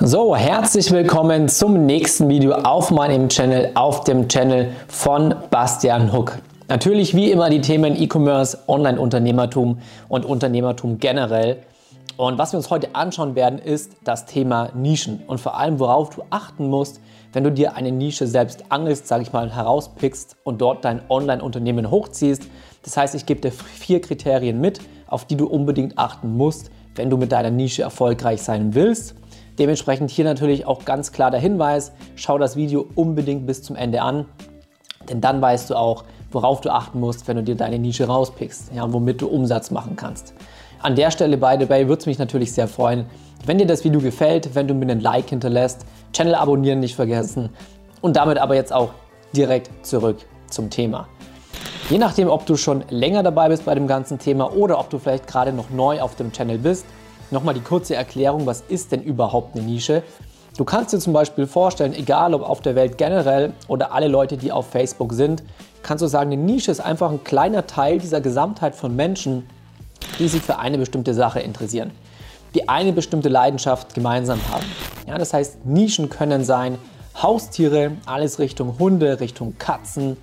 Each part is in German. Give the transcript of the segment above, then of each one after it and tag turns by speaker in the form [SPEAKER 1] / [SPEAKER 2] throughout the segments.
[SPEAKER 1] So, herzlich willkommen zum nächsten Video auf meinem Channel, auf dem Channel von Bastian Huck. Natürlich wie immer die Themen E-Commerce, Online-Unternehmertum und Unternehmertum generell. Und was wir uns heute anschauen werden, ist das Thema Nischen und vor allem, worauf du achten musst, wenn du dir eine Nische selbst angelst, sage ich mal, herauspickst und dort dein Online-Unternehmen hochziehst. Das heißt, ich gebe dir vier Kriterien mit, auf die du unbedingt achten musst, wenn du mit deiner Nische erfolgreich sein willst. Dementsprechend hier natürlich auch ganz klar der Hinweis, schau das Video unbedingt bis zum Ende an, denn dann weißt du auch, worauf du achten musst, wenn du dir deine Nische rauspickst ja, und womit du Umsatz machen kannst. An der Stelle, by the way, würde es mich natürlich sehr freuen, wenn dir das Video gefällt, wenn du mir einen Like hinterlässt, Channel abonnieren nicht vergessen und damit aber jetzt auch direkt zurück zum Thema. Je nachdem, ob du schon länger dabei bist bei dem ganzen Thema oder ob du vielleicht gerade noch neu auf dem Channel bist, Nochmal die kurze Erklärung, was ist denn überhaupt eine Nische? Du kannst dir zum Beispiel vorstellen, egal ob auf der Welt generell oder alle Leute, die auf Facebook sind, kannst du sagen, eine Nische ist einfach ein kleiner Teil dieser Gesamtheit von Menschen, die sich für eine bestimmte Sache interessieren, die eine bestimmte Leidenschaft gemeinsam haben. Ja, das heißt, Nischen können sein Haustiere, alles Richtung Hunde, Richtung Katzen,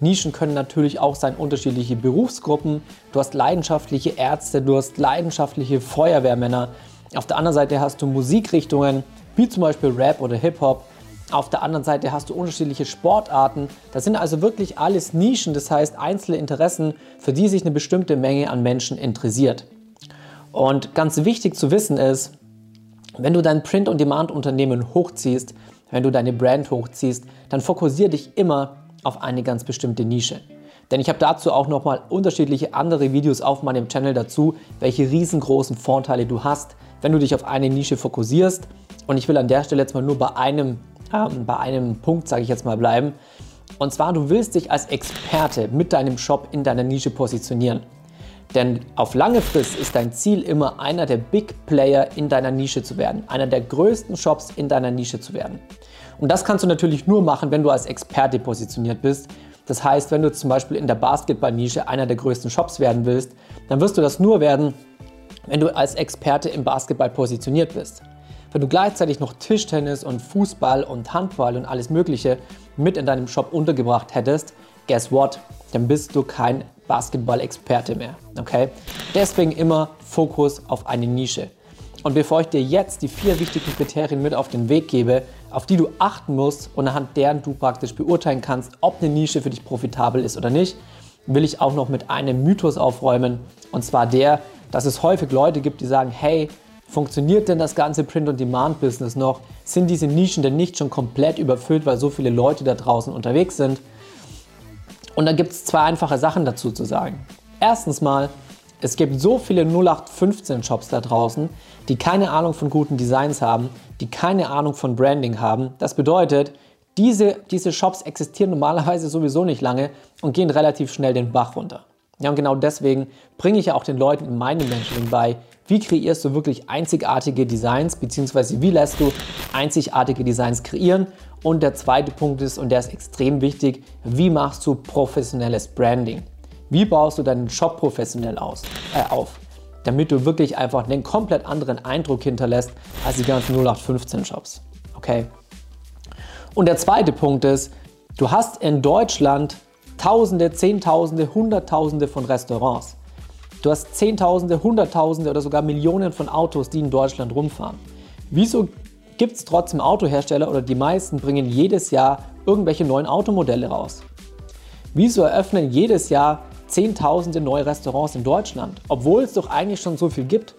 [SPEAKER 1] Nischen können natürlich auch sein unterschiedliche Berufsgruppen. Du hast leidenschaftliche Ärzte, du hast leidenschaftliche Feuerwehrmänner. Auf der anderen Seite hast du Musikrichtungen, wie zum Beispiel Rap oder Hip-Hop. Auf der anderen Seite hast du unterschiedliche Sportarten. Das sind also wirklich alles Nischen, das heißt einzelne Interessen, für die sich eine bestimmte Menge an Menschen interessiert. Und ganz wichtig zu wissen ist, wenn du dein Print-on-Demand-Unternehmen hochziehst, wenn du deine Brand hochziehst, dann fokussiere dich immer auf eine ganz bestimmte Nische. Denn ich habe dazu auch nochmal unterschiedliche andere Videos auf meinem Channel dazu, welche riesengroßen Vorteile du hast, wenn du dich auf eine Nische fokussierst. Und ich will an der Stelle jetzt mal nur bei einem, ähm, bei einem Punkt, sage ich jetzt mal, bleiben. Und zwar, du willst dich als Experte mit deinem Shop in deiner Nische positionieren. Denn auf lange Frist ist dein Ziel immer, einer der Big Player in deiner Nische zu werden, einer der größten Shops in deiner Nische zu werden. Und das kannst du natürlich nur machen, wenn du als Experte positioniert bist. Das heißt, wenn du zum Beispiel in der Basketball-Nische einer der größten Shops werden willst, dann wirst du das nur werden, wenn du als Experte im Basketball positioniert bist. Wenn du gleichzeitig noch Tischtennis und Fußball und Handball und alles Mögliche mit in deinem Shop untergebracht hättest, guess what? Dann bist du kein Basketball-Experte mehr. Okay? Deswegen immer Fokus auf eine Nische. Und bevor ich dir jetzt die vier wichtigen Kriterien mit auf den Weg gebe, auf die du achten musst und anhand deren du praktisch beurteilen kannst, ob eine Nische für dich profitabel ist oder nicht, will ich auch noch mit einem Mythos aufräumen. Und zwar der, dass es häufig Leute gibt, die sagen, hey, funktioniert denn das ganze Print-on-Demand-Business noch? Sind diese Nischen denn nicht schon komplett überfüllt, weil so viele Leute da draußen unterwegs sind? Und da gibt es zwei einfache Sachen dazu zu sagen. Erstens mal, es gibt so viele 0815-Shops da draußen, die keine Ahnung von guten Designs haben, die keine Ahnung von Branding haben. Das bedeutet, diese, diese Shops existieren normalerweise sowieso nicht lange und gehen relativ schnell den Bach runter. Ja, und genau deswegen bringe ich ja auch den Leuten in meinem Mentoring bei, wie kreierst du wirklich einzigartige Designs, beziehungsweise wie lässt du einzigartige Designs kreieren. Und der zweite Punkt ist, und der ist extrem wichtig, wie machst du professionelles Branding? Wie baust du deinen Shop professionell aus, äh, auf? Damit du wirklich einfach einen komplett anderen Eindruck hinterlässt als die ganzen 0815 Shops. Okay? Und der zweite Punkt ist, du hast in Deutschland Tausende, Zehntausende, Hunderttausende von Restaurants. Du hast Zehntausende, Hunderttausende oder sogar Millionen von Autos, die in Deutschland rumfahren. Wieso gibt es trotzdem Autohersteller oder die meisten bringen jedes Jahr irgendwelche neuen Automodelle raus? Wieso eröffnen jedes Jahr Zehntausende neue Restaurants in Deutschland, obwohl es doch eigentlich schon so viel gibt.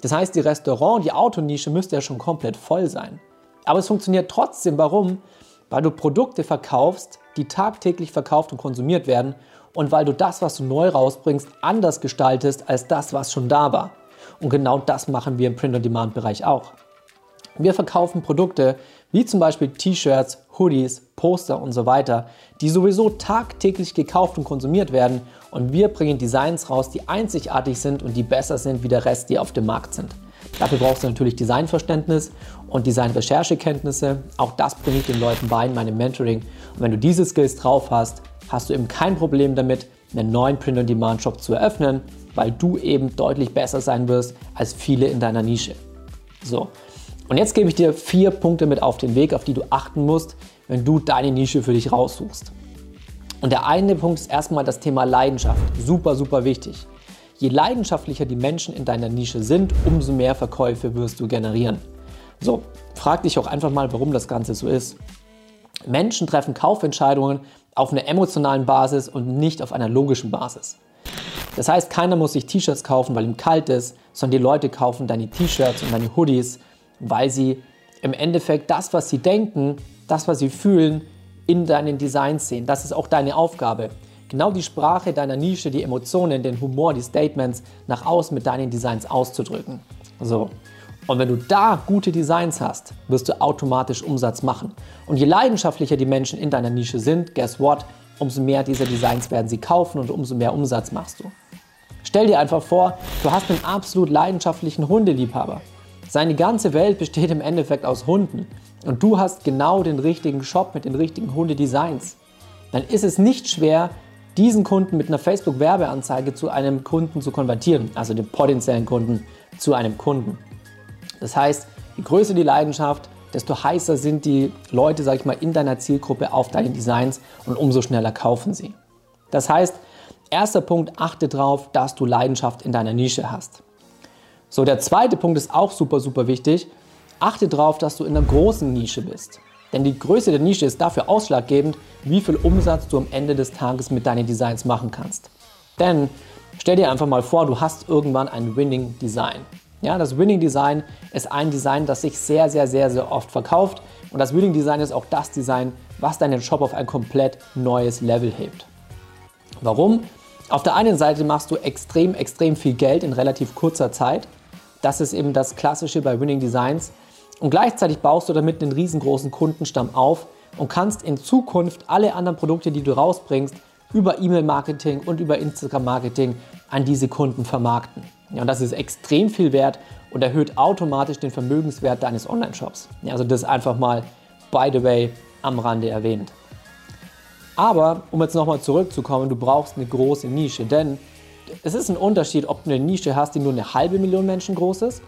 [SPEAKER 1] Das heißt, die Restaurant, die Autonische müsste ja schon komplett voll sein. Aber es funktioniert trotzdem. Warum? Weil du Produkte verkaufst, die tagtäglich verkauft und konsumiert werden und weil du das, was du neu rausbringst, anders gestaltest als das, was schon da war. Und genau das machen wir im Print-on-Demand-Bereich auch. Wir verkaufen Produkte wie zum Beispiel T-Shirts, Hoodies, Poster und so weiter, die sowieso tagtäglich gekauft und konsumiert werden und wir bringen Designs raus, die einzigartig sind und die besser sind wie der Rest, die auf dem Markt sind. Dafür brauchst du natürlich Designverständnis und Designrecherchekenntnisse. Auch das bringe ich den Leuten bei in meinem Mentoring. Und wenn du diese Skills drauf hast, hast du eben kein Problem damit, einen neuen Print-on-Demand-Shop zu eröffnen, weil du eben deutlich besser sein wirst als viele in deiner Nische. So, Und jetzt gebe ich dir vier Punkte mit auf den Weg, auf die du achten musst, wenn du deine Nische für dich raussuchst. Und der eine Punkt ist erstmal das Thema Leidenschaft. Super, super wichtig. Je leidenschaftlicher die Menschen in deiner Nische sind, umso mehr Verkäufe wirst du generieren. So, frag dich auch einfach mal, warum das Ganze so ist. Menschen treffen Kaufentscheidungen auf einer emotionalen Basis und nicht auf einer logischen Basis. Das heißt, keiner muss sich T-Shirts kaufen, weil ihm kalt ist, sondern die Leute kaufen deine T-Shirts und deine Hoodies, weil sie im Endeffekt das, was sie denken, das, was sie fühlen, in deinen Designs sehen. Das ist auch deine Aufgabe. Genau die Sprache deiner Nische, die Emotionen, den Humor, die Statements nach außen mit deinen Designs auszudrücken. So. Und wenn du da gute Designs hast, wirst du automatisch Umsatz machen. Und je leidenschaftlicher die Menschen in deiner Nische sind, guess what? Umso mehr dieser Designs werden sie kaufen und umso mehr Umsatz machst du. Stell dir einfach vor, du hast einen absolut leidenschaftlichen Hundeliebhaber. Seine ganze Welt besteht im Endeffekt aus Hunden und du hast genau den richtigen Shop mit den richtigen Hundedesigns. Dann ist es nicht schwer, diesen Kunden mit einer Facebook-Werbeanzeige zu einem Kunden zu konvertieren, also dem potenziellen Kunden zu einem Kunden. Das heißt, je größer die Leidenschaft, desto heißer sind die Leute, sag ich mal, in deiner Zielgruppe auf deine Designs und umso schneller kaufen sie. Das heißt, erster Punkt, achte darauf, dass du Leidenschaft in deiner Nische hast. So, der zweite Punkt ist auch super, super wichtig. Achte darauf, dass du in einer großen Nische bist. Denn die Größe der Nische ist dafür ausschlaggebend, wie viel Umsatz du am Ende des Tages mit deinen Designs machen kannst. Denn stell dir einfach mal vor, du hast irgendwann ein Winning Design. Ja, das Winning Design ist ein Design, das sich sehr, sehr, sehr, sehr oft verkauft. Und das Winning Design ist auch das Design, was deinen Shop auf ein komplett neues Level hebt. Warum? Auf der einen Seite machst du extrem, extrem viel Geld in relativ kurzer Zeit. Das ist eben das Klassische bei Winning Designs. Und gleichzeitig baust du damit einen riesengroßen Kundenstamm auf und kannst in Zukunft alle anderen Produkte, die du rausbringst, über E-Mail-Marketing und über Instagram-Marketing an diese Kunden vermarkten. Ja, und das ist extrem viel wert und erhöht automatisch den Vermögenswert deines Online-Shops. Ja, also das einfach mal, by the way, am Rande erwähnt. Aber um jetzt nochmal zurückzukommen, du brauchst eine große Nische, denn es ist ein Unterschied, ob du eine Nische hast, die nur eine halbe Million Menschen groß ist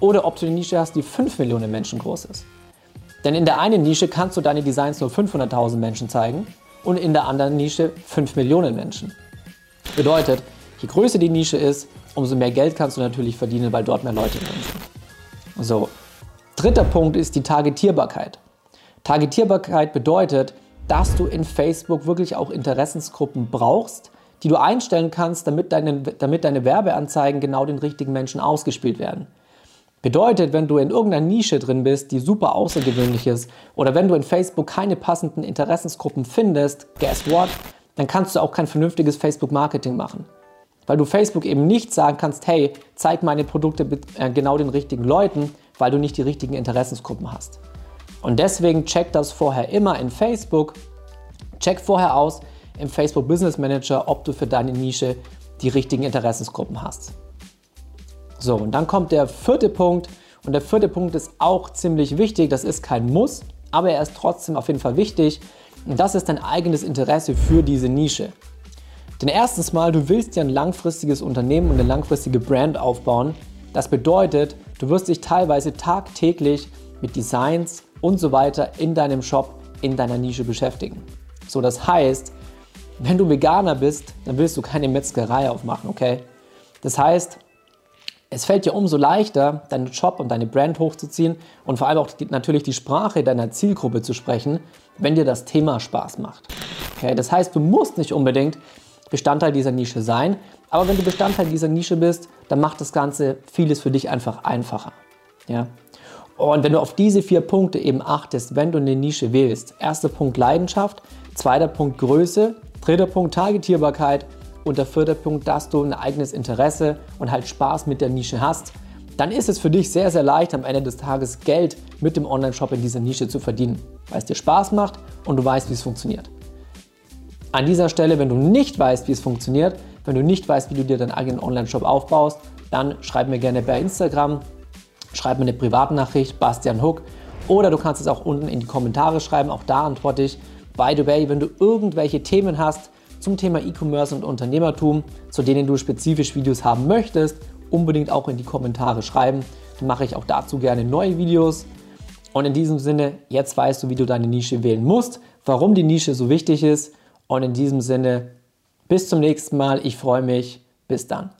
[SPEAKER 1] oder ob du eine Nische hast, die 5 Millionen Menschen groß ist. Denn in der einen Nische kannst du deine Designs nur 500.000 Menschen zeigen und in der anderen Nische 5 Millionen Menschen. Bedeutet, je größer die Nische ist, umso mehr Geld kannst du natürlich verdienen, weil dort mehr Leute sind. So. Dritter Punkt ist die Targetierbarkeit. Targetierbarkeit bedeutet, dass du in Facebook wirklich auch Interessensgruppen brauchst, die du einstellen kannst, damit deine, damit deine Werbeanzeigen genau den richtigen Menschen ausgespielt werden. Bedeutet, wenn du in irgendeiner Nische drin bist, die super außergewöhnlich ist, oder wenn du in Facebook keine passenden Interessensgruppen findest, guess what? Dann kannst du auch kein vernünftiges Facebook-Marketing machen. Weil du Facebook eben nicht sagen kannst, hey, zeig meine Produkte äh, genau den richtigen Leuten, weil du nicht die richtigen Interessensgruppen hast. Und deswegen check das vorher immer in Facebook. Check vorher aus im Facebook Business Manager, ob du für deine Nische die richtigen Interessensgruppen hast. So, und dann kommt der vierte Punkt. Und der vierte Punkt ist auch ziemlich wichtig. Das ist kein Muss, aber er ist trotzdem auf jeden Fall wichtig. Und das ist dein eigenes Interesse für diese Nische. Denn erstens mal, du willst ja ein langfristiges Unternehmen und eine langfristige Brand aufbauen. Das bedeutet, du wirst dich teilweise tagtäglich mit Designs und so weiter in deinem Shop, in deiner Nische beschäftigen. So, das heißt, wenn du Veganer bist, dann willst du keine Metzgerei aufmachen, okay? Das heißt, es fällt dir umso leichter, deinen Shop und deine Brand hochzuziehen und vor allem auch die, natürlich die Sprache deiner Zielgruppe zu sprechen, wenn dir das Thema Spaß macht. Okay, das heißt, du musst nicht unbedingt Bestandteil dieser Nische sein, aber wenn du Bestandteil dieser Nische bist, dann macht das Ganze vieles für dich einfach einfacher. Ja? Und wenn du auf diese vier Punkte eben achtest, wenn du eine Nische wählst, erster Punkt Leidenschaft, zweiter Punkt Größe, dritter Punkt Targetierbarkeit und der vierte Punkt, dass du ein eigenes Interesse und halt Spaß mit der Nische hast, dann ist es für dich sehr, sehr leicht, am Ende des Tages Geld mit dem Online-Shop in dieser Nische zu verdienen, weil es dir Spaß macht und du weißt, wie es funktioniert. An dieser Stelle, wenn du nicht weißt, wie es funktioniert, wenn du nicht weißt, wie du dir deinen eigenen Online-Shop aufbaust, dann schreib mir gerne bei Instagram, schreib mir eine Privatnachricht, Bastian Hook, oder du kannst es auch unten in die Kommentare schreiben, auch da antworte ich. By the way, wenn du irgendwelche Themen hast, zum Thema E-Commerce und Unternehmertum, zu denen du spezifisch Videos haben möchtest, unbedingt auch in die Kommentare schreiben. mache ich auch dazu gerne neue Videos. Und in diesem Sinne, jetzt weißt du, wie du deine Nische wählen musst, warum die Nische so wichtig ist. Und in diesem Sinne, bis zum nächsten Mal. Ich freue mich. Bis dann.